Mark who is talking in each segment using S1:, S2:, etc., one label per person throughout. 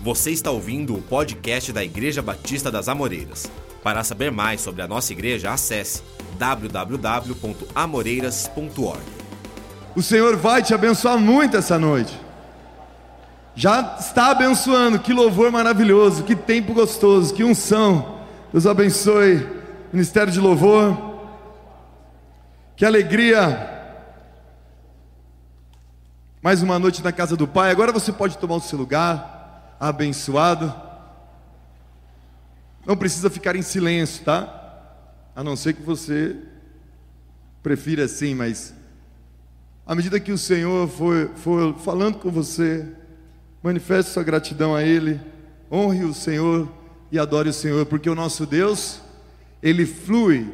S1: Você está ouvindo o podcast da Igreja Batista das Amoreiras. Para saber mais sobre a nossa igreja, acesse www.amoreiras.org.
S2: O Senhor vai te abençoar muito essa noite. Já está abençoando, que louvor maravilhoso, que tempo gostoso, que unção. Deus abençoe, ministério de louvor. Que alegria. Mais uma noite na casa do Pai. Agora você pode tomar o seu lugar, abençoado. Não precisa ficar em silêncio, tá? A não ser que você prefira assim, mas à medida que o Senhor for, for falando com você, manifeste sua gratidão a Ele, honre o Senhor e adore o Senhor, porque o nosso Deus, Ele flui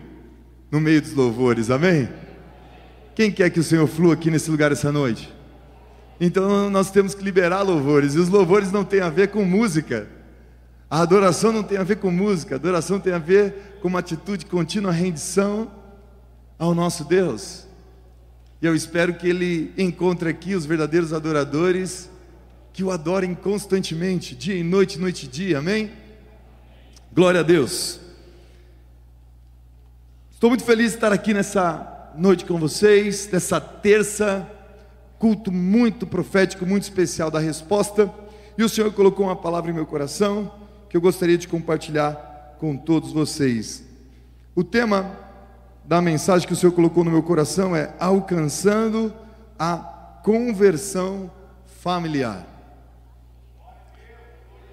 S2: no meio dos louvores, amém? Quem quer que o Senhor flua aqui nesse lugar essa noite? Então nós temos que liberar louvores, e os louvores não têm a ver com música, a adoração não tem a ver com música, a adoração tem a ver com uma atitude contínua rendição ao nosso Deus. E eu espero que Ele encontre aqui os verdadeiros adoradores que o adorem constantemente, dia e noite, noite e dia, amém? Glória a Deus. Estou muito feliz de estar aqui nessa noite com vocês, nessa terça, culto muito profético, muito especial da resposta. E o Senhor colocou uma palavra em meu coração que eu gostaria de compartilhar com todos vocês. O tema da mensagem que o Senhor colocou no meu coração é alcançando a conversão familiar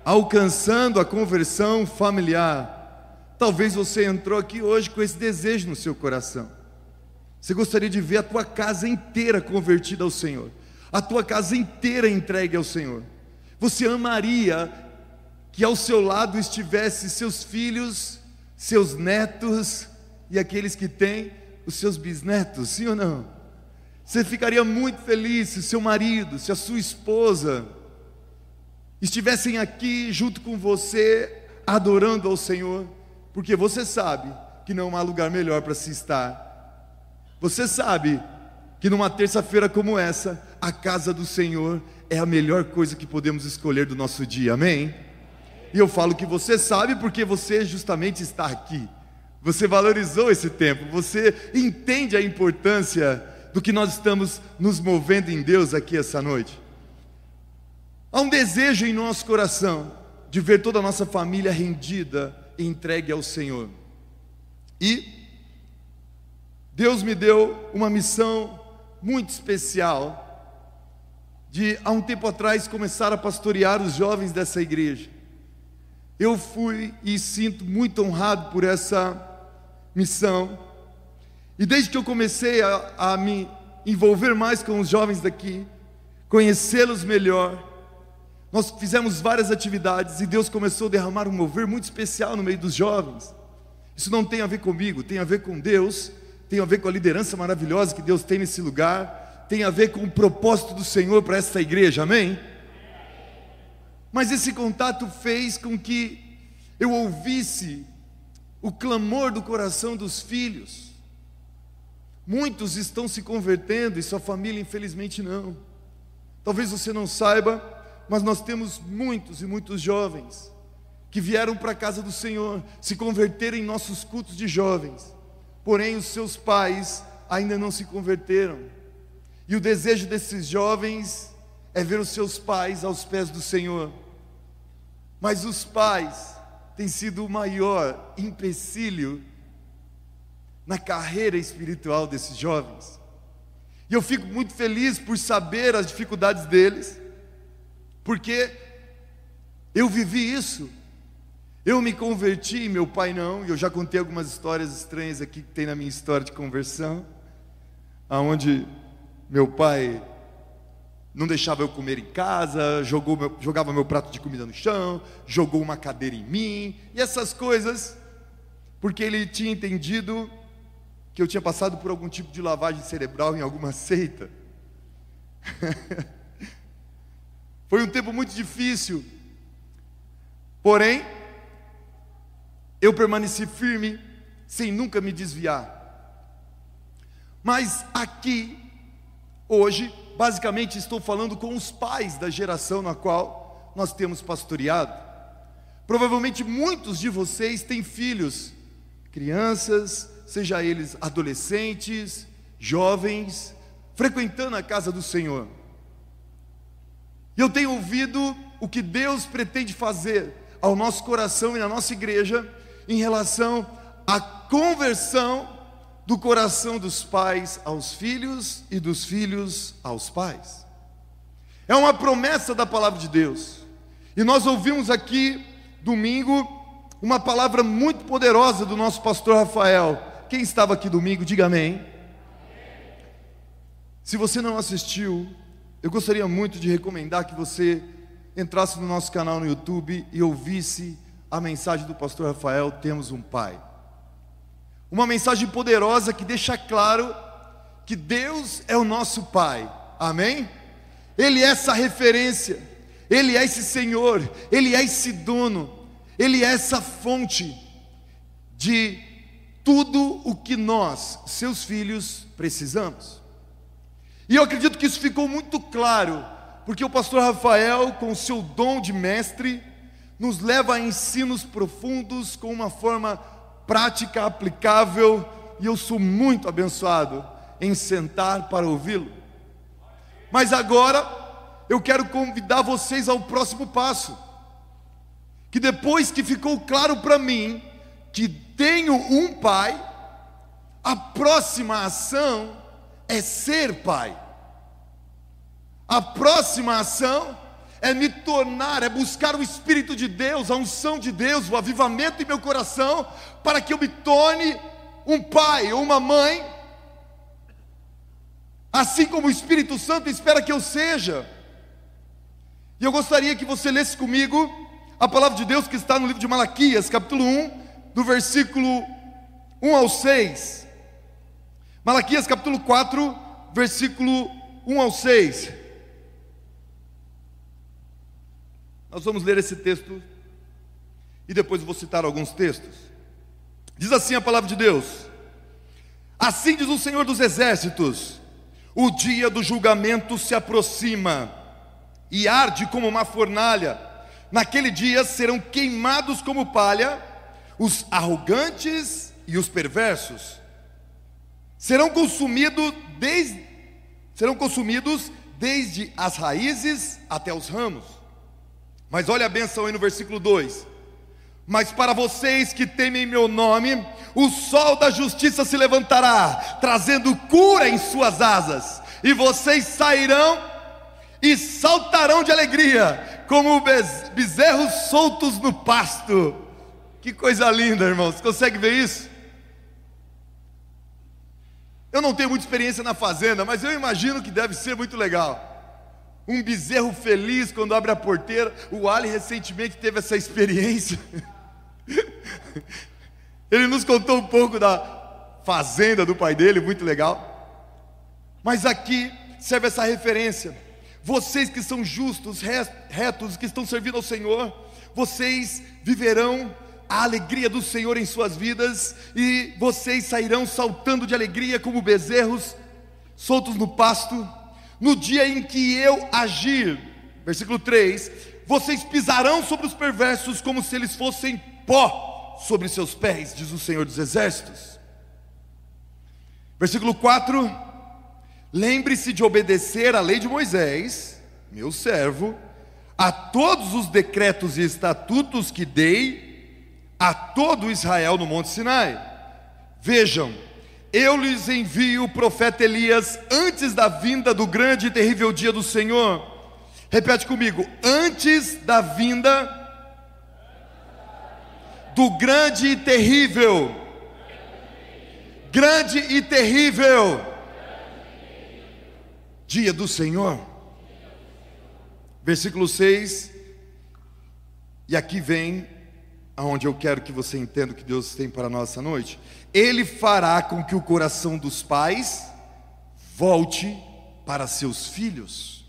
S2: alcançando a conversão familiar. Talvez você entrou aqui hoje com esse desejo no seu coração. Você gostaria de ver a tua casa inteira convertida ao Senhor, a tua casa inteira entregue ao Senhor. Você amaria que ao seu lado estivesse seus filhos, seus netos e aqueles que têm os seus bisnetos, sim ou não? Você ficaria muito feliz se seu marido, se a sua esposa, estivessem aqui junto com você, adorando ao Senhor, porque você sabe que não há lugar melhor para se estar. Você sabe que numa terça-feira como essa, a casa do Senhor é a melhor coisa que podemos escolher do nosso dia, amém? E eu falo que você sabe porque você justamente está aqui. Você valorizou esse tempo, você entende a importância do que nós estamos nos movendo em Deus aqui essa noite. Há um desejo em nosso coração de ver toda a nossa família rendida e entregue ao Senhor. E Deus me deu uma missão muito especial de há um tempo atrás começar a pastorear os jovens dessa igreja. Eu fui e sinto muito honrado por essa missão. E desde que eu comecei a, a me envolver mais com os jovens daqui, conhecê-los melhor, nós fizemos várias atividades e Deus começou a derramar um mover muito especial no meio dos jovens. Isso não tem a ver comigo, tem a ver com Deus, tem a ver com a liderança maravilhosa que Deus tem nesse lugar, tem a ver com o propósito do Senhor para esta igreja, amém? Mas esse contato fez com que eu ouvisse o clamor do coração dos filhos. Muitos estão se convertendo e sua família, infelizmente, não. Talvez você não saiba, mas nós temos muitos e muitos jovens que vieram para a casa do Senhor, se converteram em nossos cultos de jovens, porém os seus pais ainda não se converteram. E o desejo desses jovens é ver os seus pais aos pés do Senhor. Mas os pais têm sido o maior empecilho na carreira espiritual desses jovens. E eu fico muito feliz por saber as dificuldades deles, porque eu vivi isso. Eu me converti, meu pai não, e eu já contei algumas histórias estranhas aqui que tem na minha história de conversão, aonde meu pai não deixava eu comer em casa, jogou jogava meu prato de comida no chão, jogou uma cadeira em mim, e essas coisas, porque ele tinha entendido que eu tinha passado por algum tipo de lavagem cerebral em alguma seita. Foi um tempo muito difícil. Porém, eu permaneci firme, sem nunca me desviar. Mas aqui, hoje, basicamente estou falando com os pais da geração na qual nós temos pastoreado. Provavelmente muitos de vocês têm filhos, crianças, seja eles adolescentes, jovens, frequentando a casa do Senhor. E eu tenho ouvido o que Deus pretende fazer ao nosso coração e na nossa igreja em relação à conversão do coração dos pais aos filhos e dos filhos aos pais. É uma promessa da palavra de Deus. E nós ouvimos aqui domingo uma palavra muito poderosa do nosso pastor Rafael. Quem estava aqui domingo, diga amém. Se você não assistiu, eu gostaria muito de recomendar que você entrasse no nosso canal no YouTube e ouvisse a mensagem do pastor Rafael: Temos um Pai. Uma mensagem poderosa que deixa claro que Deus é o nosso Pai, amém? Ele é essa referência, Ele é esse Senhor, Ele é esse dono, Ele é essa fonte de tudo o que nós, seus filhos, precisamos. E eu acredito que isso ficou muito claro, porque o pastor Rafael, com o seu dom de mestre, nos leva a ensinos profundos com uma forma prática, aplicável, e eu sou muito abençoado em sentar para ouvi-lo. Mas agora eu quero convidar vocês ao próximo passo. Que depois que ficou claro para mim que tenho um pai, a próxima ação é ser pai. A próxima ação é me tornar, é buscar o Espírito de Deus, a unção de Deus, o avivamento em meu coração, para que eu me torne um pai ou uma mãe, assim como o Espírito Santo espera que eu seja. E eu gostaria que você lesse comigo a palavra de Deus que está no livro de Malaquias, capítulo 1, do versículo 1 ao 6. Malaquias, capítulo 4, versículo 1 ao 6. Nós vamos ler esse texto e depois vou citar alguns textos. Diz assim a palavra de Deus: Assim diz o Senhor dos Exércitos: o dia do julgamento se aproxima e arde como uma fornalha. Naquele dia serão queimados como palha os arrogantes e os perversos. Serão consumidos desde serão consumidos desde as raízes até os ramos. Mas olha a benção aí no versículo 2: Mas para vocês que temem meu nome, o sol da justiça se levantará, trazendo cura em suas asas, e vocês sairão e saltarão de alegria, como bezerros soltos no pasto. Que coisa linda, irmãos. Consegue ver isso? Eu não tenho muita experiência na fazenda, mas eu imagino que deve ser muito legal um bezerro feliz quando abre a porteira. O Ali recentemente teve essa experiência. Ele nos contou um pouco da fazenda do pai dele, muito legal. Mas aqui serve essa referência. Vocês que são justos, retos, que estão servindo ao Senhor, vocês viverão a alegria do Senhor em suas vidas e vocês sairão saltando de alegria como bezerros soltos no pasto no dia em que eu agir, versículo 3: vocês pisarão sobre os perversos como se eles fossem pó sobre seus pés, diz o Senhor dos Exércitos. Versículo 4: lembre-se de obedecer à lei de Moisés, meu servo, a todos os decretos e estatutos que dei a todo Israel no Monte Sinai. Vejam, eu lhes envio o profeta Elias antes da vinda do grande e terrível dia do Senhor. Repete comigo: antes da vinda do grande e terrível. Grande e terrível dia do Senhor. Versículo 6. E aqui vem aonde eu quero que você entenda o que Deus tem para nós essa noite. Ele fará com que o coração dos pais volte para seus filhos,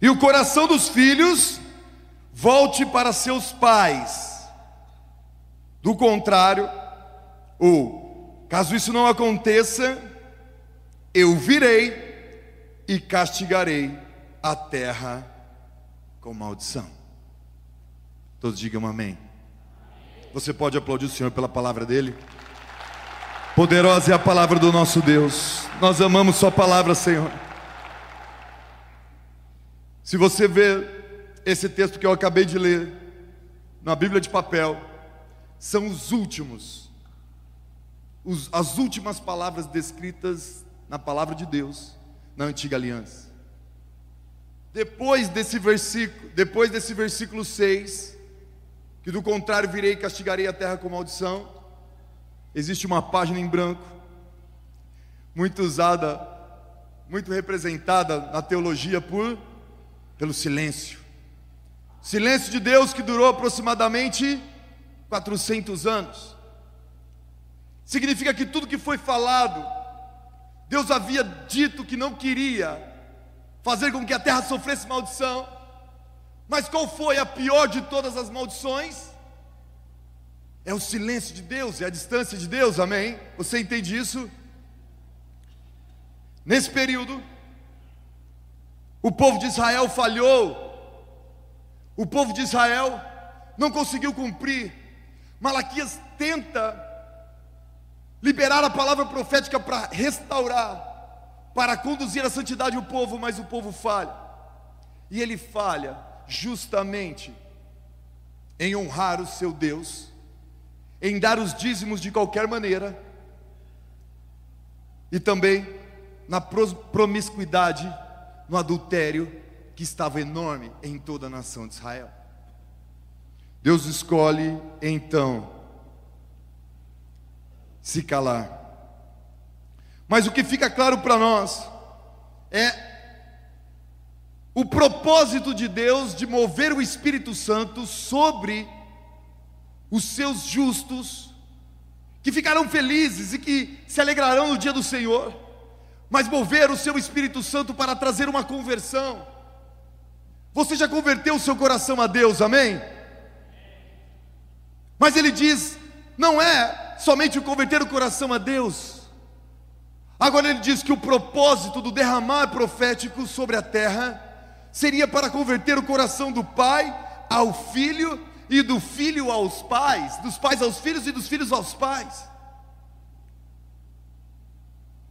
S2: e o coração dos filhos volte para seus pais. Do contrário, ou caso isso não aconteça, eu virei e castigarei a terra com maldição. Todos digam amém. Você pode aplaudir o Senhor pela palavra dele? Poderosa é a palavra do nosso Deus. Nós amamos Sua palavra, Senhor. Se você ver esse texto que eu acabei de ler, na Bíblia de papel, são os últimos, os, as últimas palavras descritas na palavra de Deus na antiga aliança. Depois desse versículo, depois desse versículo 6, que do contrário virei e castigarei a terra com maldição, existe uma página em branco, muito usada, muito representada na teologia por pelo silêncio. Silêncio de Deus que durou aproximadamente 400 anos. Significa que tudo que foi falado, Deus havia dito que não queria fazer com que a terra sofresse maldição. Mas qual foi a pior de todas as maldições? É o silêncio de Deus, é a distância de Deus, amém? Você entende isso? Nesse período, o povo de Israel falhou, o povo de Israel não conseguiu cumprir. Malaquias tenta liberar a palavra profética para restaurar, para conduzir a santidade do povo, mas o povo falha. E ele falha justamente em honrar o seu Deus, em dar os dízimos de qualquer maneira, e também na promiscuidade, no adultério que estava enorme em toda a nação de Israel. Deus escolhe então se calar. Mas o que fica claro para nós é o propósito de Deus de mover o Espírito Santo sobre os seus justos, que ficarão felizes e que se alegrarão no dia do Senhor, mas mover o seu Espírito Santo para trazer uma conversão. Você já converteu o seu coração a Deus, amém? Mas ele diz: não é somente o converter o coração a Deus. Agora ele diz que o propósito do derramar profético sobre a terra seria para converter o coração do pai ao filho e do filho aos pais, dos pais aos filhos e dos filhos aos pais.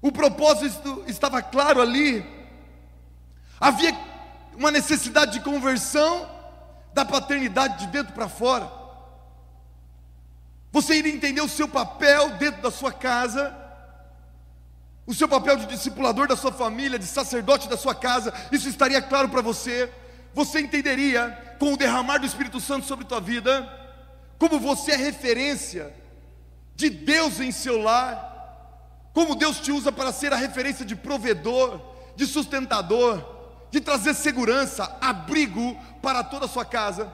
S2: O propósito estava claro ali. Havia uma necessidade de conversão da paternidade de dentro para fora. Você iria entender o seu papel dentro da sua casa, o seu papel de discipulador da sua família, de sacerdote da sua casa, isso estaria claro para você. Você entenderia, com o derramar do Espírito Santo sobre tua vida, como você é referência de Deus em seu lar, como Deus te usa para ser a referência de provedor, de sustentador, de trazer segurança, abrigo para toda a sua casa.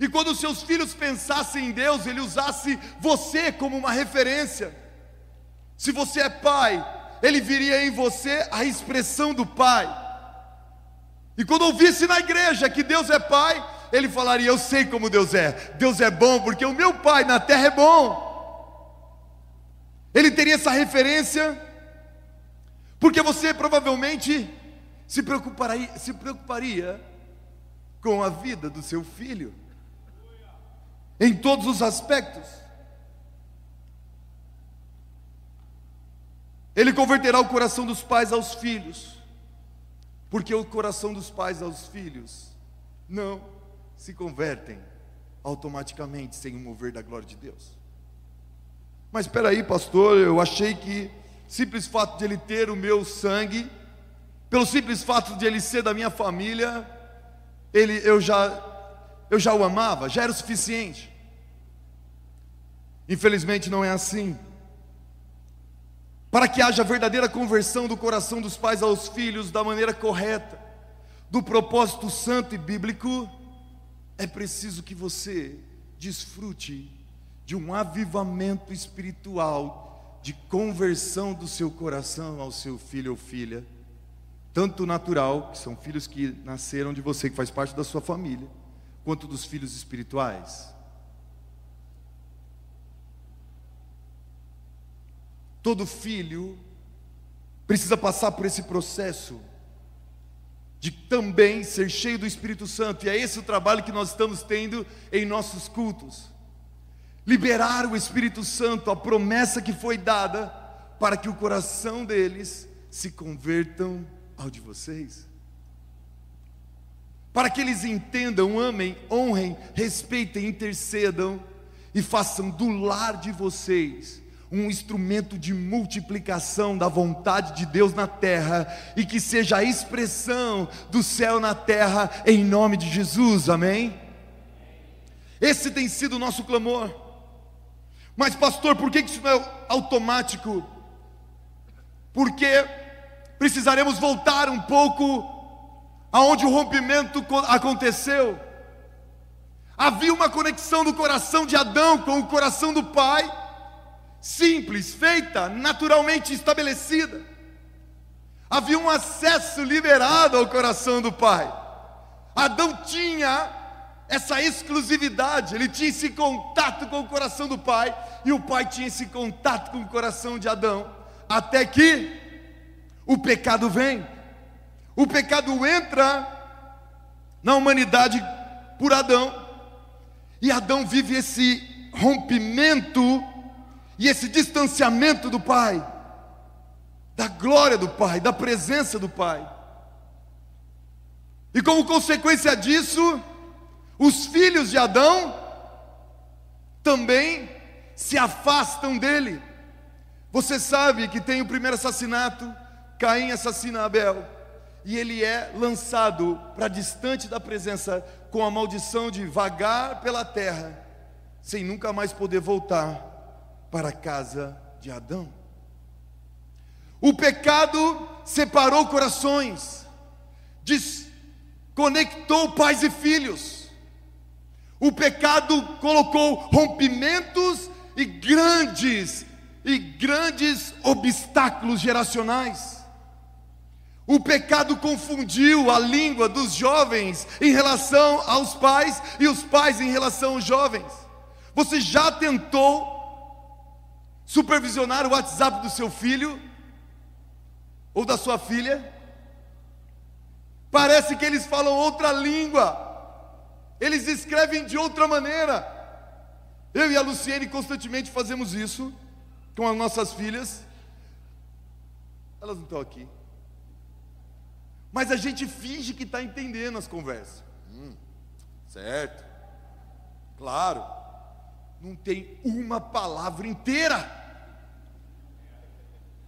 S2: E quando os seus filhos pensassem em Deus, ele usasse você como uma referência. Se você é pai, ele viria em você a expressão do pai. E quando ouvisse na igreja que Deus é pai, ele falaria: Eu sei como Deus é. Deus é bom porque o meu pai na terra é bom. Ele teria essa referência, porque você provavelmente se preocuparia, se preocuparia com a vida do seu filho em todos os aspectos. Ele converterá o coração dos pais aos filhos, porque o coração dos pais aos filhos não se convertem automaticamente sem o mover da glória de Deus. Mas espera aí, pastor, eu achei que simples fato de ele ter o meu sangue, pelo simples fato de ele ser da minha família, ele eu já eu já o amava, já era o suficiente. Infelizmente não é assim. Para que haja verdadeira conversão do coração dos pais aos filhos da maneira correta, do propósito santo e bíblico, é preciso que você desfrute de um avivamento espiritual, de conversão do seu coração ao seu filho ou filha, tanto natural, que são filhos que nasceram de você, que faz parte da sua família, quanto dos filhos espirituais. Todo filho precisa passar por esse processo de também ser cheio do Espírito Santo, e é esse o trabalho que nós estamos tendo em nossos cultos. Liberar o Espírito Santo, a promessa que foi dada, para que o coração deles se convertam ao de vocês. Para que eles entendam, amem, honrem, respeitem, intercedam e façam do lar de vocês um instrumento de multiplicação da vontade de Deus na terra e que seja a expressão do céu na terra em nome de Jesus, amém? Esse tem sido o nosso clamor. Mas, pastor, por que isso não é automático? Porque precisaremos voltar um pouco aonde o rompimento aconteceu. Havia uma conexão do coração de Adão com o coração do pai simples, feita, naturalmente estabelecida. Havia um acesso liberado ao coração do Pai. Adão tinha essa exclusividade, ele tinha esse contato com o coração do Pai, e o Pai tinha esse contato com o coração de Adão, até que o pecado vem. O pecado entra na humanidade por Adão, e Adão vive esse rompimento e esse distanciamento do Pai, da glória do Pai, da presença do Pai. E como consequência disso, os filhos de Adão também se afastam dele. Você sabe que tem o primeiro assassinato, Caim assassina Abel, e ele é lançado para distante da presença com a maldição de vagar pela terra, sem nunca mais poder voltar para a casa de Adão. O pecado separou corações, desconectou pais e filhos. O pecado colocou rompimentos e grandes e grandes obstáculos geracionais. O pecado confundiu a língua dos jovens em relação aos pais e os pais em relação aos jovens. Você já tentou supervisionar o WhatsApp do seu filho ou da sua filha. Parece que eles falam outra língua, eles escrevem de outra maneira. Eu e a Luciene constantemente fazemos isso com as nossas filhas. Elas não estão aqui. Mas a gente finge que está entendendo as conversas. Hum, certo. Claro não tem uma palavra inteira.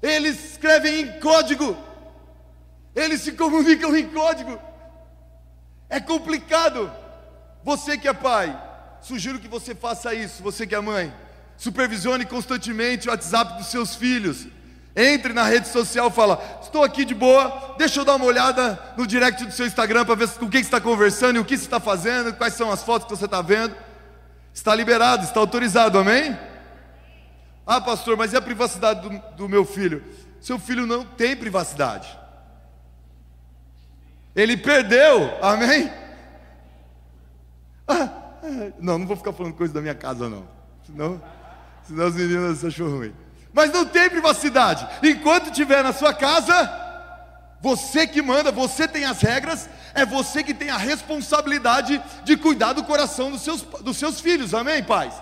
S2: Eles escrevem em código, eles se comunicam em código. É complicado. Você que é pai, sugiro que você faça isso. Você que é mãe, supervisione constantemente o WhatsApp dos seus filhos. Entre na rede social, fala: Estou aqui de boa, deixa eu dar uma olhada no direct do seu Instagram para ver com quem você está conversando e o que você está fazendo, quais são as fotos que você está vendo. Está liberado, está autorizado, amém? Ah, pastor, mas e a privacidade do, do meu filho? Seu filho não tem privacidade. Ele perdeu, amém? Ah, não, não vou ficar falando coisa da minha casa, não. Senão, senão as meninas acham ruim. Mas não tem privacidade. Enquanto estiver na sua casa, você que manda, você tem as regras, é você que tem a responsabilidade de cuidar do coração dos seus, dos seus filhos, amém, pais?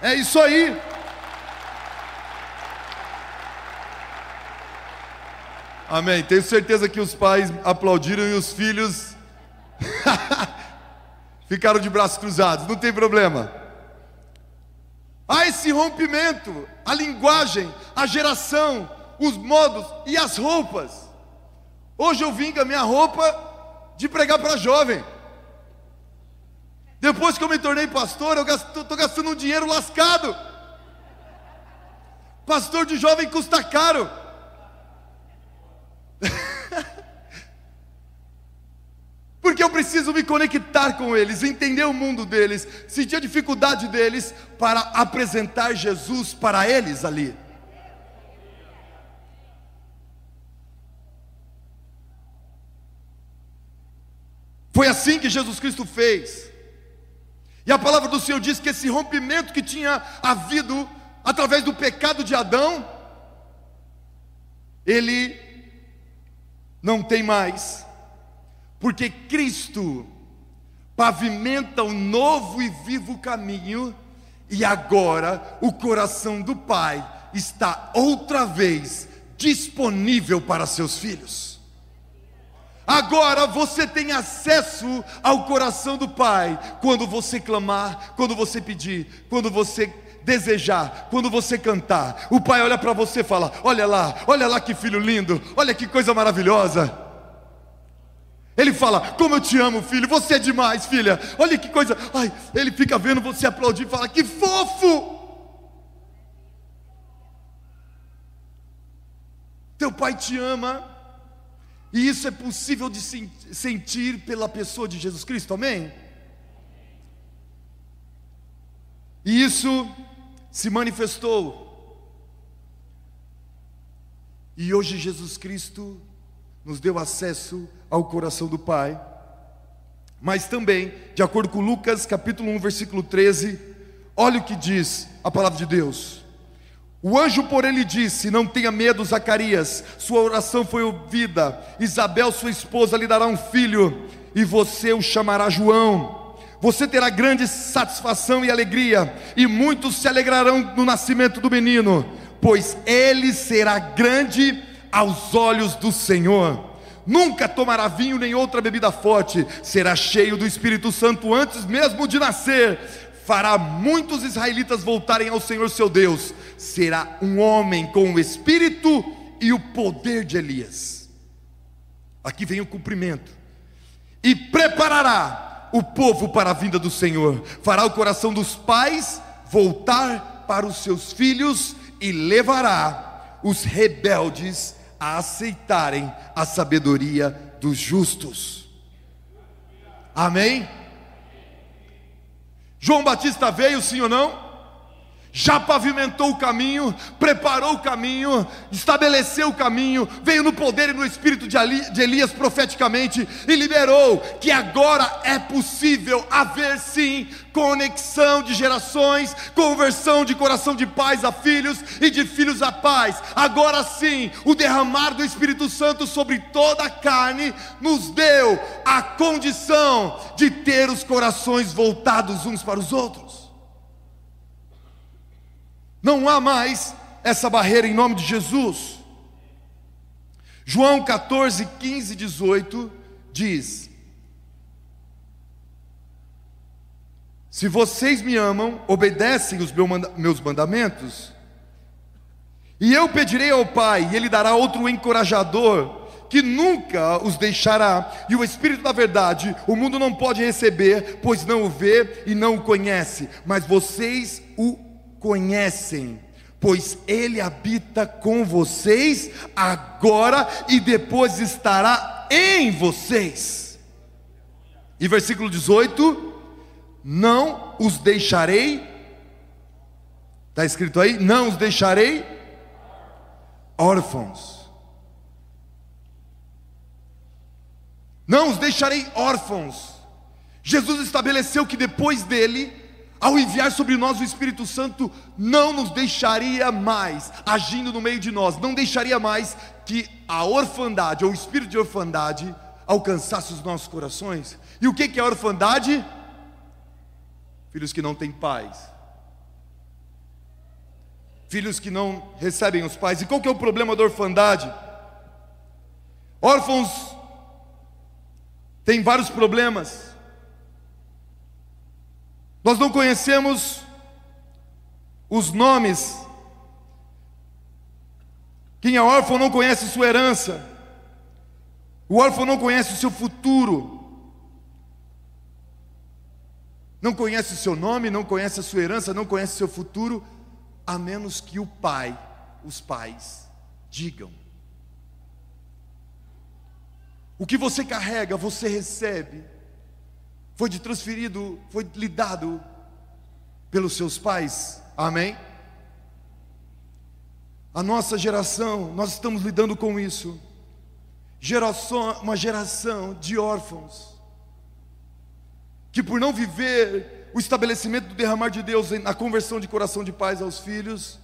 S2: É isso aí. Amém. Tenho certeza que os pais aplaudiram e os filhos ficaram de braços cruzados. Não tem problema. Há esse rompimento, a linguagem, a geração, os modos e as roupas. Hoje eu vim com a minha roupa de pregar para jovem. Depois que eu me tornei pastor, eu estou gastando um dinheiro lascado. Pastor de jovem custa caro. Porque eu preciso me conectar com eles, entender o mundo deles, sentir a dificuldade deles para apresentar Jesus para eles ali. Foi assim que Jesus Cristo fez. E a palavra do Senhor diz que esse rompimento que tinha havido através do pecado de Adão, ele não tem mais, porque Cristo pavimenta um novo e vivo caminho, e agora o coração do Pai está outra vez disponível para seus filhos. Agora você tem acesso ao coração do Pai quando você clamar, quando você pedir, quando você desejar, quando você cantar. O Pai olha para você e fala: Olha lá, olha lá que filho lindo, olha que coisa maravilhosa. Ele fala: Como eu te amo, filho, você é demais, filha. Olha que coisa. Ai, ele fica vendo você aplaudir e fala: Que fofo. Teu pai te ama, e isso é possível de sentir pela pessoa de Jesus Cristo, amém? E isso se manifestou. E hoje Jesus Cristo nos deu acesso ao coração do Pai. Mas também, de acordo com Lucas capítulo 1, versículo 13, olha o que diz a palavra de Deus. O anjo, por ele disse: Não tenha medo, Zacarias, sua oração foi ouvida. Isabel, sua esposa, lhe dará um filho, e você o chamará João. Você terá grande satisfação e alegria, e muitos se alegrarão no nascimento do menino, pois ele será grande aos olhos do Senhor. Nunca tomará vinho nem outra bebida forte, será cheio do Espírito Santo antes mesmo de nascer fará muitos israelitas voltarem ao Senhor seu Deus. Será um homem com o espírito e o poder de Elias. Aqui vem o cumprimento. E preparará o povo para a vinda do Senhor. Fará o coração dos pais voltar para os seus filhos e levará os rebeldes a aceitarem a sabedoria dos justos. Amém? João Batista veio, sim ou não? Já pavimentou o caminho, preparou o caminho, estabeleceu o caminho, veio no poder e no espírito de Elias profeticamente e liberou que agora é possível haver sim conexão de gerações, conversão de coração de pais a filhos e de filhos a pais. Agora sim, o derramar do Espírito Santo sobre toda a carne nos deu a condição de ter os corações voltados uns para os outros. Não há mais essa barreira em nome de Jesus. João 14, 15, 18 diz: Se vocês me amam, obedecem os meus mandamentos, e eu pedirei ao Pai, e Ele dará outro encorajador, que nunca os deixará, e o Espírito da Verdade, o mundo não pode receber, pois não o vê e não o conhece, mas vocês o conhecem, pois ele habita com vocês agora e depois estará em vocês. E versículo 18: Não os deixarei, está escrito aí: Não os deixarei órfãos. Não os deixarei órfãos. Jesus estabeleceu que depois dele ao enviar sobre nós o Espírito Santo, não nos deixaria mais agindo no meio de nós, não deixaria mais que a orfandade ou o espírito de orfandade alcançasse os nossos corações. E o que é orfandade? Filhos que não têm pais, filhos que não recebem os pais. E qual que é o problema da orfandade? Órfãos têm vários problemas. Nós não conhecemos os nomes. Quem é órfão não conhece sua herança. O órfão não conhece o seu futuro. Não conhece o seu nome, não conhece a sua herança, não conhece o seu futuro, a menos que o pai, os pais, digam. O que você carrega, você recebe foi transferido, foi lhe dado pelos seus pais. Amém? A nossa geração, nós estamos lidando com isso. Geração, uma geração de órfãos que por não viver o estabelecimento do derramar de Deus na conversão de coração de pais aos filhos,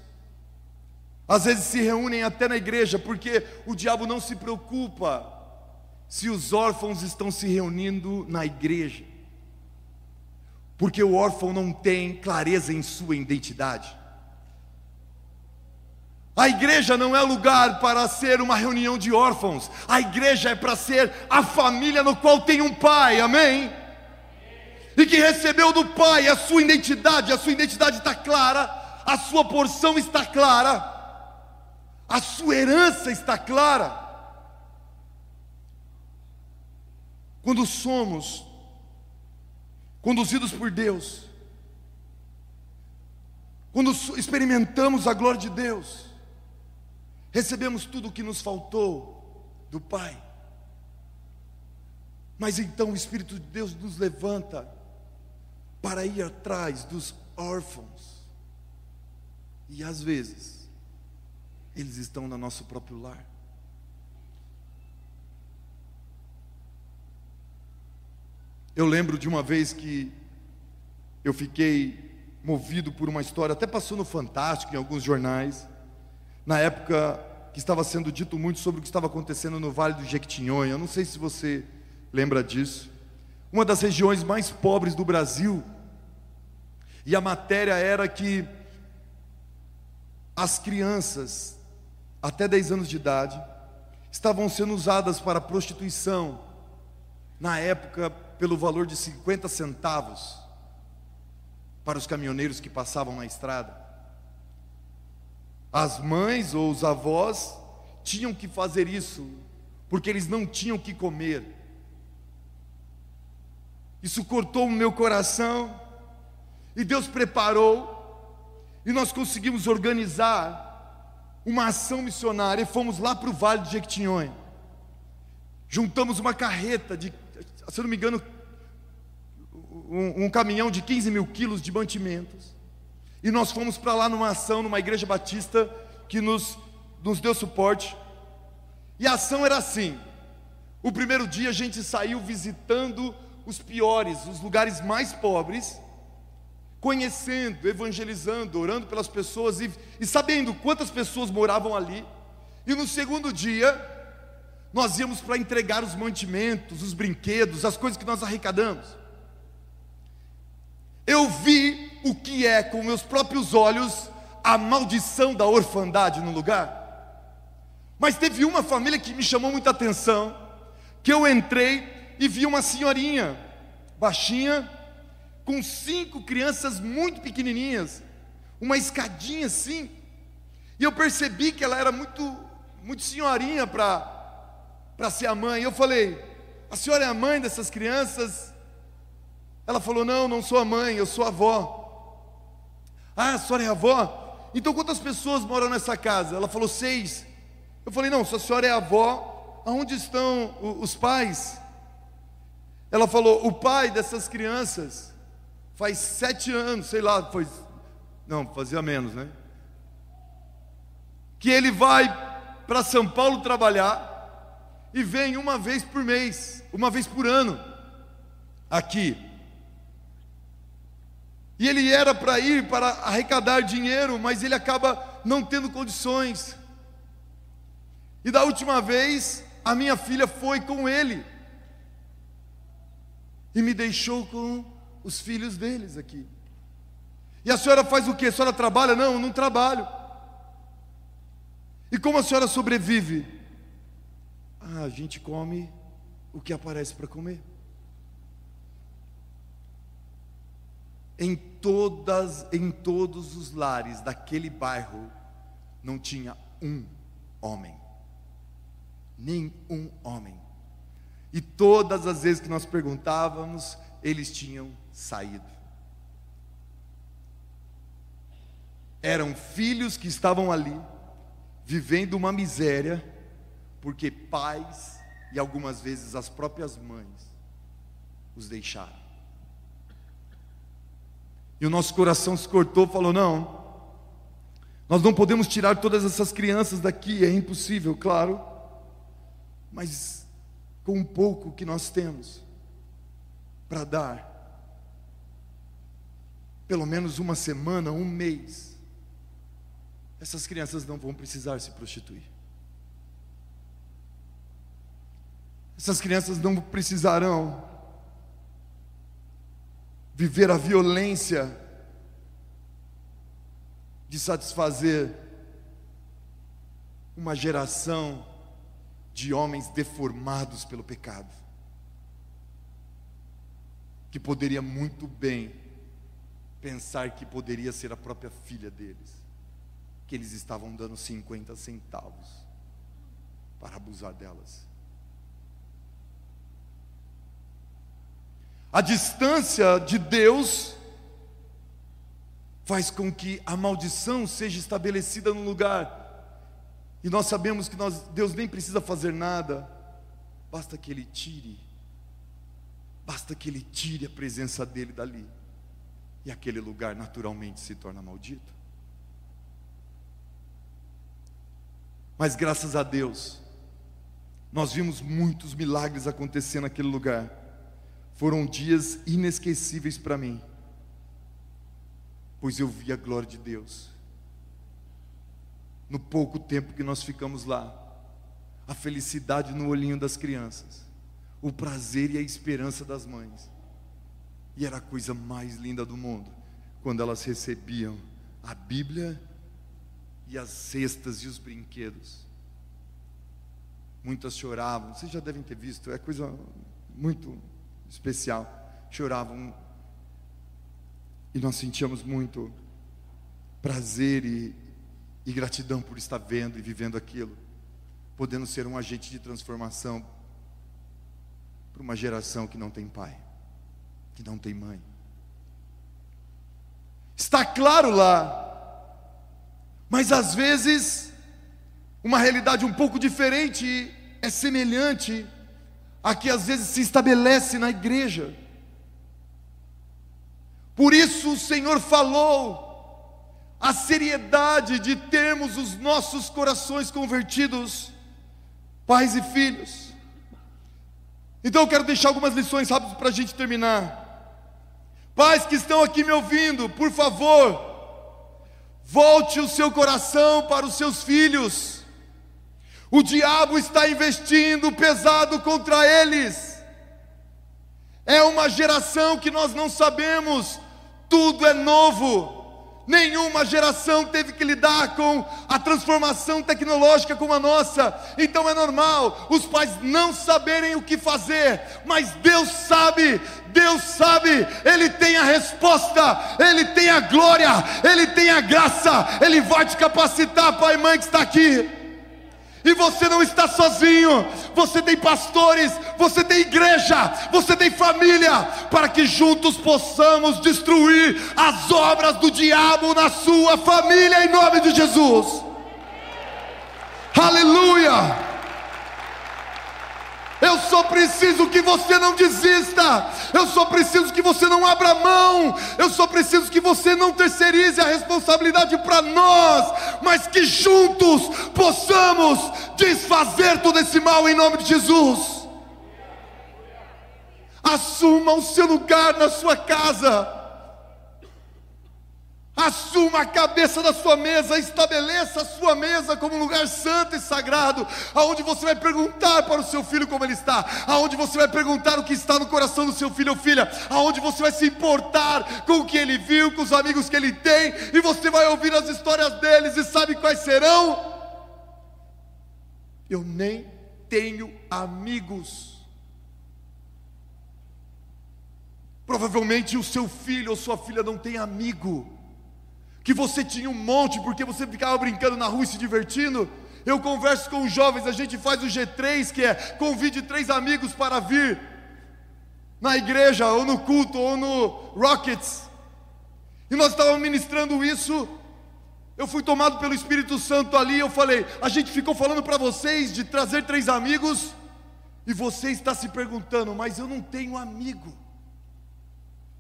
S2: às vezes se reúnem até na igreja, porque o diabo não se preocupa se os órfãos estão se reunindo na igreja, porque o órfão não tem clareza em sua identidade. A igreja não é lugar para ser uma reunião de órfãos, a igreja é para ser a família no qual tem um pai, amém? E que recebeu do pai a sua identidade, a sua identidade está clara, a sua porção está clara, a sua herança está clara. Quando somos conduzidos por Deus, quando experimentamos a glória de Deus, recebemos tudo o que nos faltou do Pai. Mas então o Espírito de Deus nos levanta para ir atrás dos órfãos. E às vezes, eles estão no nosso próprio lar. Eu lembro de uma vez que eu fiquei movido por uma história, até passou no Fantástico, em alguns jornais, na época que estava sendo dito muito sobre o que estava acontecendo no Vale do Jequitinhonha. Eu não sei se você lembra disso. Uma das regiões mais pobres do Brasil. E a matéria era que as crianças até 10 anos de idade estavam sendo usadas para prostituição. Na época, pelo valor de 50 centavos para os caminhoneiros que passavam na estrada. As mães ou os avós tinham que fazer isso, porque eles não tinham que comer. Isso cortou o meu coração, e Deus preparou, e nós conseguimos organizar uma ação missionária, e fomos lá para o Vale de Jequitinhonha. Juntamos uma carreta de, se não me engano, um, um caminhão de 15 mil quilos de mantimentos. E nós fomos para lá numa ação, numa igreja batista que nos, nos deu suporte. E a ação era assim: o primeiro dia a gente saiu visitando os piores, os lugares mais pobres, conhecendo, evangelizando, orando pelas pessoas e, e sabendo quantas pessoas moravam ali. E no segundo dia, nós íamos para entregar os mantimentos, os brinquedos, as coisas que nós arrecadamos. Eu vi o que é com meus próprios olhos a maldição da orfandade no lugar. Mas teve uma família que me chamou muita atenção, que eu entrei e vi uma senhorinha, baixinha, com cinco crianças muito pequenininhas, uma escadinha assim, e eu percebi que ela era muito, muito senhorinha para para ser a mãe. Eu falei: a senhora é a mãe dessas crianças? Ela falou: Não, não sou a mãe, eu sou a avó. Ah, a senhora é a avó? Então quantas pessoas moram nessa casa? Ela falou: Seis. Eu falei: Não, se a senhora é a avó, aonde estão os pais? Ela falou: O pai dessas crianças faz sete anos, sei lá, foi. Não, fazia menos, né? Que ele vai para São Paulo trabalhar e vem uma vez por mês, uma vez por ano, aqui. E ele era para ir para arrecadar dinheiro, mas ele acaba não tendo condições. E da última vez, a minha filha foi com ele. E me deixou com os filhos deles aqui. E a senhora faz o quê? A senhora trabalha? Não, não trabalho. E como a senhora sobrevive? Ah, a gente come o que aparece para comer. Em todas, em todos os lares daquele bairro não tinha um homem. Nem um homem. E todas as vezes que nós perguntávamos, eles tinham saído. Eram filhos que estavam ali, vivendo uma miséria, porque pais e algumas vezes as próprias mães os deixaram. E o nosso coração se cortou, falou: não, nós não podemos tirar todas essas crianças daqui, é impossível, claro, mas com um pouco que nós temos para dar, pelo menos uma semana, um mês, essas crianças não vão precisar se prostituir. Essas crianças não precisarão viver a violência de satisfazer uma geração de homens deformados pelo pecado, que poderia muito bem pensar que poderia ser a própria filha deles, que eles estavam dando 50 centavos para abusar delas. A distância de Deus faz com que a maldição seja estabelecida no lugar. E nós sabemos que nós, Deus nem precisa fazer nada, basta que Ele tire, basta que Ele tire a presença dEle dali, e aquele lugar naturalmente se torna maldito. Mas graças a Deus, nós vimos muitos milagres acontecer naquele lugar, foram dias inesquecíveis para mim pois eu vi a glória de Deus. No pouco tempo que nós ficamos lá, a felicidade no olhinho das crianças, o prazer e a esperança das mães. E era a coisa mais linda do mundo, quando elas recebiam a Bíblia e as cestas e os brinquedos. Muitas choravam, vocês já devem ter visto, é coisa muito especial. Choravam e nós sentíamos muito prazer e, e gratidão por estar vendo e vivendo aquilo, podendo ser um agente de transformação para uma geração que não tem pai, que não tem mãe. Está claro lá, mas às vezes uma realidade um pouco diferente é semelhante a que às vezes se estabelece na igreja. Por isso o Senhor falou a seriedade de termos os nossos corações convertidos, pais e filhos. Então eu quero deixar algumas lições rápidas para a gente terminar. Pais que estão aqui me ouvindo, por favor, volte o seu coração para os seus filhos. O diabo está investindo pesado contra eles. É uma geração que nós não sabemos. Tudo é novo. Nenhuma geração teve que lidar com a transformação tecnológica como a nossa, então é normal os pais não saberem o que fazer, mas Deus sabe, Deus sabe, Ele tem a resposta, Ele tem a glória, Ele tem a graça, Ele vai te capacitar, pai e mãe que está aqui. E você não está sozinho, você tem pastores, você tem igreja, você tem família, para que juntos possamos destruir as obras do diabo na sua família, em nome de Jesus. Aleluia! Eu só preciso que você não desista. Eu só preciso que você não abra mão. Eu só preciso que você não terceirize a responsabilidade para nós, mas que juntos possamos desfazer todo esse mal em nome de Jesus. Assuma o seu lugar na sua casa. Assuma a cabeça da sua mesa, estabeleça a sua mesa como um lugar santo e sagrado, aonde você vai perguntar para o seu filho como ele está, aonde você vai perguntar o que está no coração do seu filho ou filha, aonde você vai se importar com o que ele viu, com os amigos que ele tem, e você vai ouvir as histórias deles e sabe quais serão? Eu nem tenho amigos. Provavelmente o seu filho ou sua filha não tem amigo que você tinha um monte porque você ficava brincando na rua e se divertindo. Eu converso com os jovens, a gente faz o G3, que é convide três amigos para vir na igreja, ou no culto, ou no Rockets. E nós estávamos ministrando isso. Eu fui tomado pelo Espírito Santo ali. Eu falei: a gente ficou falando para vocês de trazer três amigos, e você está se perguntando, mas eu não tenho amigo,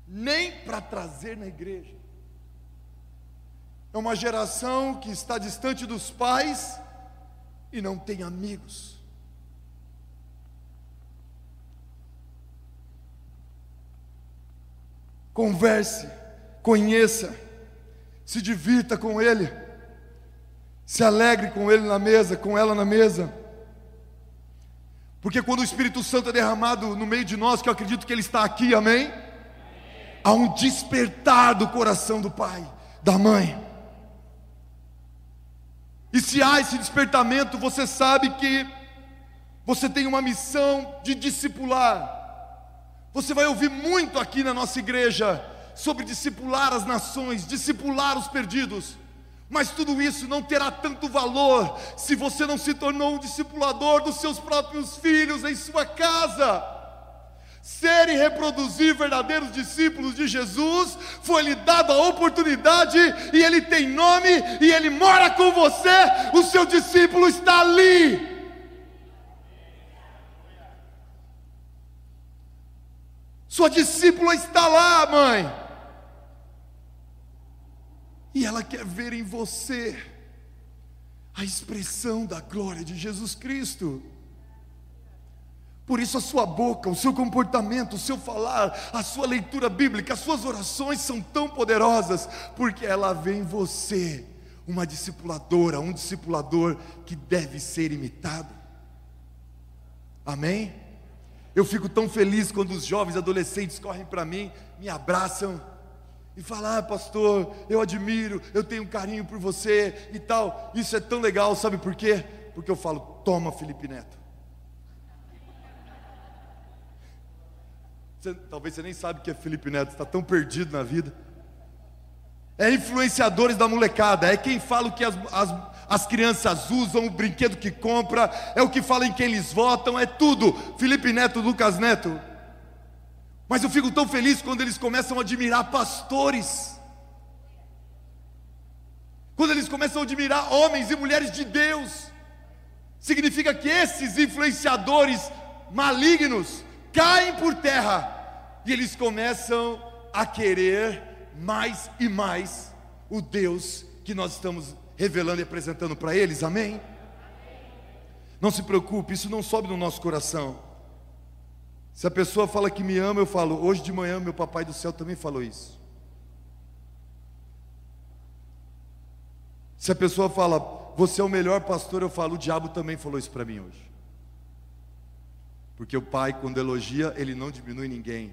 S2: nem para trazer na igreja. É uma geração que está distante dos pais e não tem amigos. Converse, conheça, se divirta com ele, se alegre com ele na mesa, com ela na mesa. Porque quando o Espírito Santo é derramado no meio de nós, que eu acredito que ele está aqui, amém? Há um despertar do coração do pai, da mãe. E se há esse despertamento, você sabe que você tem uma missão de discipular. Você vai ouvir muito aqui na nossa igreja sobre discipular as nações, discipular os perdidos. Mas tudo isso não terá tanto valor se você não se tornou um discipulador dos seus próprios filhos em sua casa. Ser e reproduzir verdadeiros discípulos de Jesus, foi-lhe dada a oportunidade, e ele tem nome, e ele mora com você, o seu discípulo está ali. Sua discípula está lá, mãe e ela quer ver em você a expressão da glória de Jesus Cristo. Por isso, a sua boca, o seu comportamento, o seu falar, a sua leitura bíblica, as suas orações são tão poderosas, porque ela vê em você uma discipuladora, um discipulador que deve ser imitado. Amém? Eu fico tão feliz quando os jovens adolescentes correm para mim, me abraçam e falar, ah, pastor, eu admiro, eu tenho um carinho por você e tal. Isso é tão legal, sabe por quê? Porque eu falo, toma, Felipe Neto. Você, talvez você nem sabe o que é Felipe Neto, está tão perdido na vida. É influenciadores da molecada, é quem fala o que as, as, as crianças usam, o brinquedo que compra, é o que fala em quem eles votam, é tudo. Felipe Neto, Lucas Neto. Mas eu fico tão feliz quando eles começam a admirar pastores. Quando eles começam a admirar homens e mulheres de Deus. Significa que esses influenciadores malignos caem por terra e eles começam a querer mais e mais o Deus que nós estamos revelando e apresentando para eles, amém? Não se preocupe, isso não sobe no nosso coração. Se a pessoa fala que me ama, eu falo, hoje de manhã meu papai do céu também falou isso. Se a pessoa fala, você é o melhor pastor, eu falo, o diabo também falou isso para mim hoje. Porque o pai, quando elogia, ele não diminui ninguém.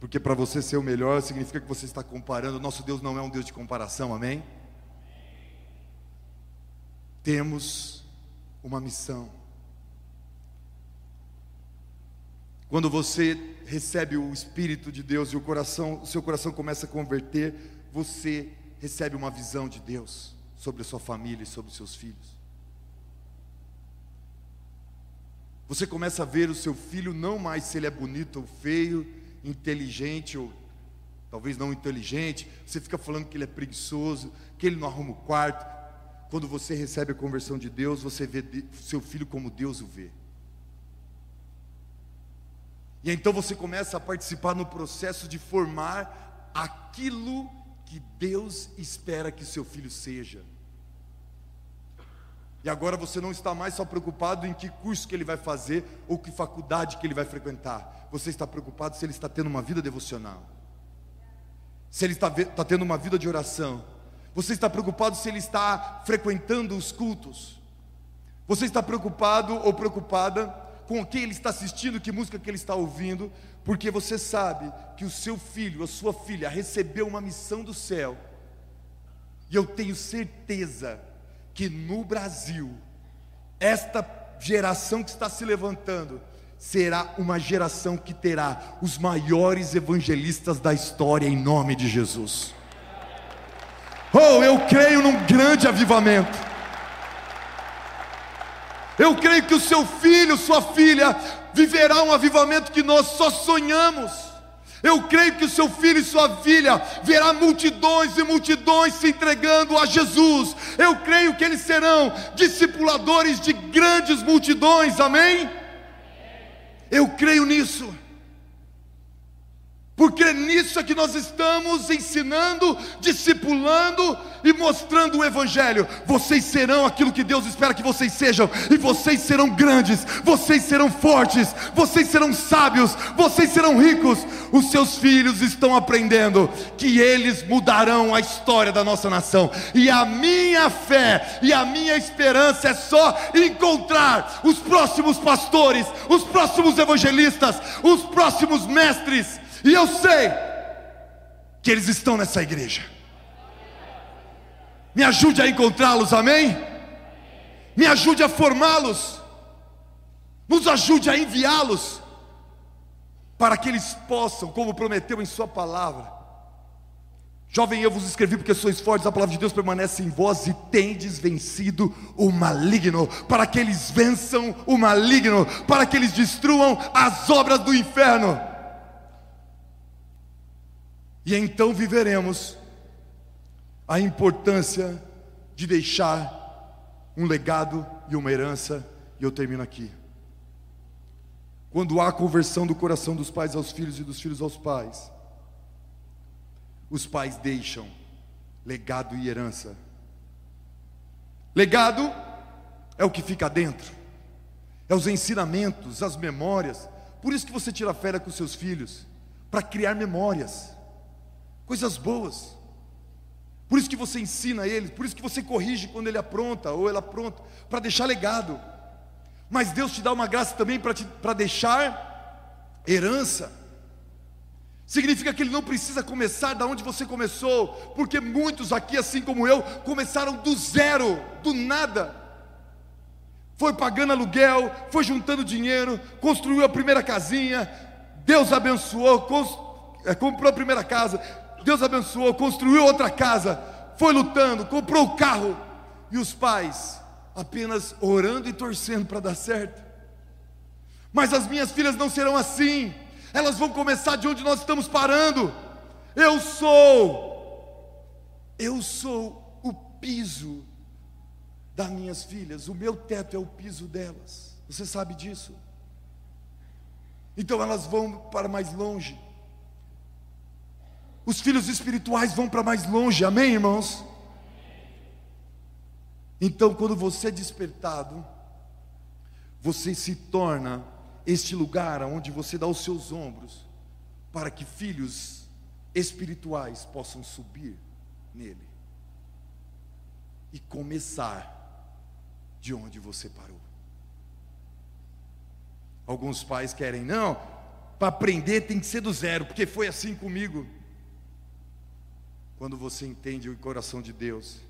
S2: Porque para você ser o melhor, significa que você está comparando. Nosso Deus não é um Deus de comparação, amém? Temos uma missão. Quando você recebe o Espírito de Deus e o coração, o seu coração começa a converter, você recebe uma visão de Deus sobre a sua família e sobre os seus filhos. Você começa a ver o seu filho não mais se ele é bonito ou feio, inteligente ou talvez não inteligente, você fica falando que ele é preguiçoso, que ele não arruma o quarto, quando você recebe a conversão de Deus, você vê seu filho como Deus o vê. E então você começa a participar no processo de formar aquilo que Deus espera que seu filho seja. E agora você não está mais só preocupado em que curso que ele vai fazer ou que faculdade que ele vai frequentar. Você está preocupado se ele está tendo uma vida devocional, se ele está, está tendo uma vida de oração, você está preocupado se ele está frequentando os cultos? Você está preocupado ou preocupada com o que ele está assistindo, que música que ele está ouvindo, porque você sabe que o seu filho, a sua filha recebeu uma missão do céu. E eu tenho certeza que no Brasil, esta geração que está se levantando, será uma geração que terá os maiores evangelistas da história em nome de Jesus. Oh, eu creio num grande avivamento. Eu creio que o seu filho, sua filha, viverá um avivamento que nós só sonhamos. Eu creio que o seu filho e sua filha verá multidões e multidões se entregando a Jesus. Eu creio que eles serão discipuladores de grandes multidões, amém? Eu creio nisso. Porque nisso é que nós estamos ensinando, discipulando e mostrando o Evangelho. Vocês serão aquilo que Deus espera que vocês sejam, e vocês serão grandes, vocês serão fortes, vocês serão sábios, vocês serão ricos. Os seus filhos estão aprendendo que eles mudarão a história da nossa nação, e a minha fé e a minha esperança é só encontrar os próximos pastores, os próximos evangelistas, os próximos mestres e eu sei que eles estão nessa igreja. Me ajude a encontrá-los, amém? Me ajude a formá-los. Nos ajude a enviá-los para que eles possam, como prometeu em Sua palavra. Jovem, eu vos escrevi porque sois fortes, a palavra de Deus permanece em vós e tendes vencido o maligno, para que eles vençam o maligno, para que eles destruam as obras do inferno. E então viveremos a importância de deixar um legado e uma herança, e eu termino aqui. Quando há conversão do coração dos pais aos filhos e dos filhos aos pais, os pais deixam legado e herança. Legado é o que fica dentro, é os ensinamentos, as memórias. Por isso que você tira férias com seus filhos, para criar memórias coisas boas. Por isso que você ensina ele, por isso que você corrige quando ele apronta ou ela apronta, para deixar legado. Mas Deus te dá uma graça também para deixar herança. Significa que ele não precisa começar da onde você começou, porque muitos aqui, assim como eu, começaram do zero, do nada. Foi pagando aluguel, foi juntando dinheiro, construiu a primeira casinha, Deus abençoou, é, comprou a primeira casa, Deus abençoou, construiu outra casa, foi lutando, comprou o carro, e os pais apenas orando e torcendo para dar certo. Mas as minhas filhas não serão assim, elas vão começar de onde nós estamos parando. Eu sou, eu sou o piso das minhas filhas, o meu teto é o piso delas, você sabe disso? Então elas vão para mais longe. Os filhos espirituais vão para mais longe, amém, irmãos? Então, quando você é despertado, você se torna este lugar onde você dá os seus ombros para que filhos espirituais possam subir nele e começar de onde você parou. Alguns pais querem, não, para aprender tem que ser do zero, porque foi assim comigo. Quando você entende o coração de Deus,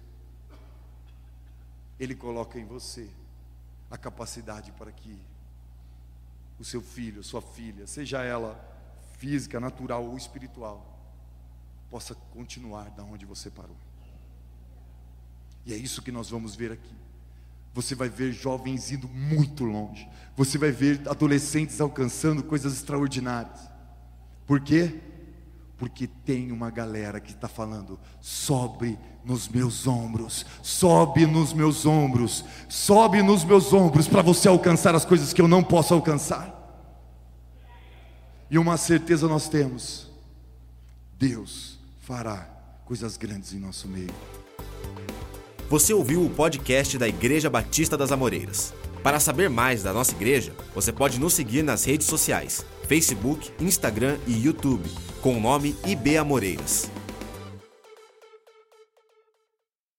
S2: Ele coloca em você a capacidade para que o seu filho, sua filha, seja ela física, natural ou espiritual, possa continuar da onde você parou. E é isso que nós vamos ver aqui. Você vai ver jovens indo muito longe. Você vai ver adolescentes alcançando coisas extraordinárias. Por quê? Porque tem uma galera que está falando: sobe nos meus ombros, sobe nos meus ombros, sobe nos meus ombros para você alcançar as coisas que eu não posso alcançar. E uma certeza nós temos: Deus fará coisas grandes em nosso meio.
S1: Você ouviu o podcast da Igreja Batista das Amoreiras. Para saber mais da nossa igreja, você pode nos seguir nas redes sociais: Facebook, Instagram e YouTube com o nome IB Amoreiras.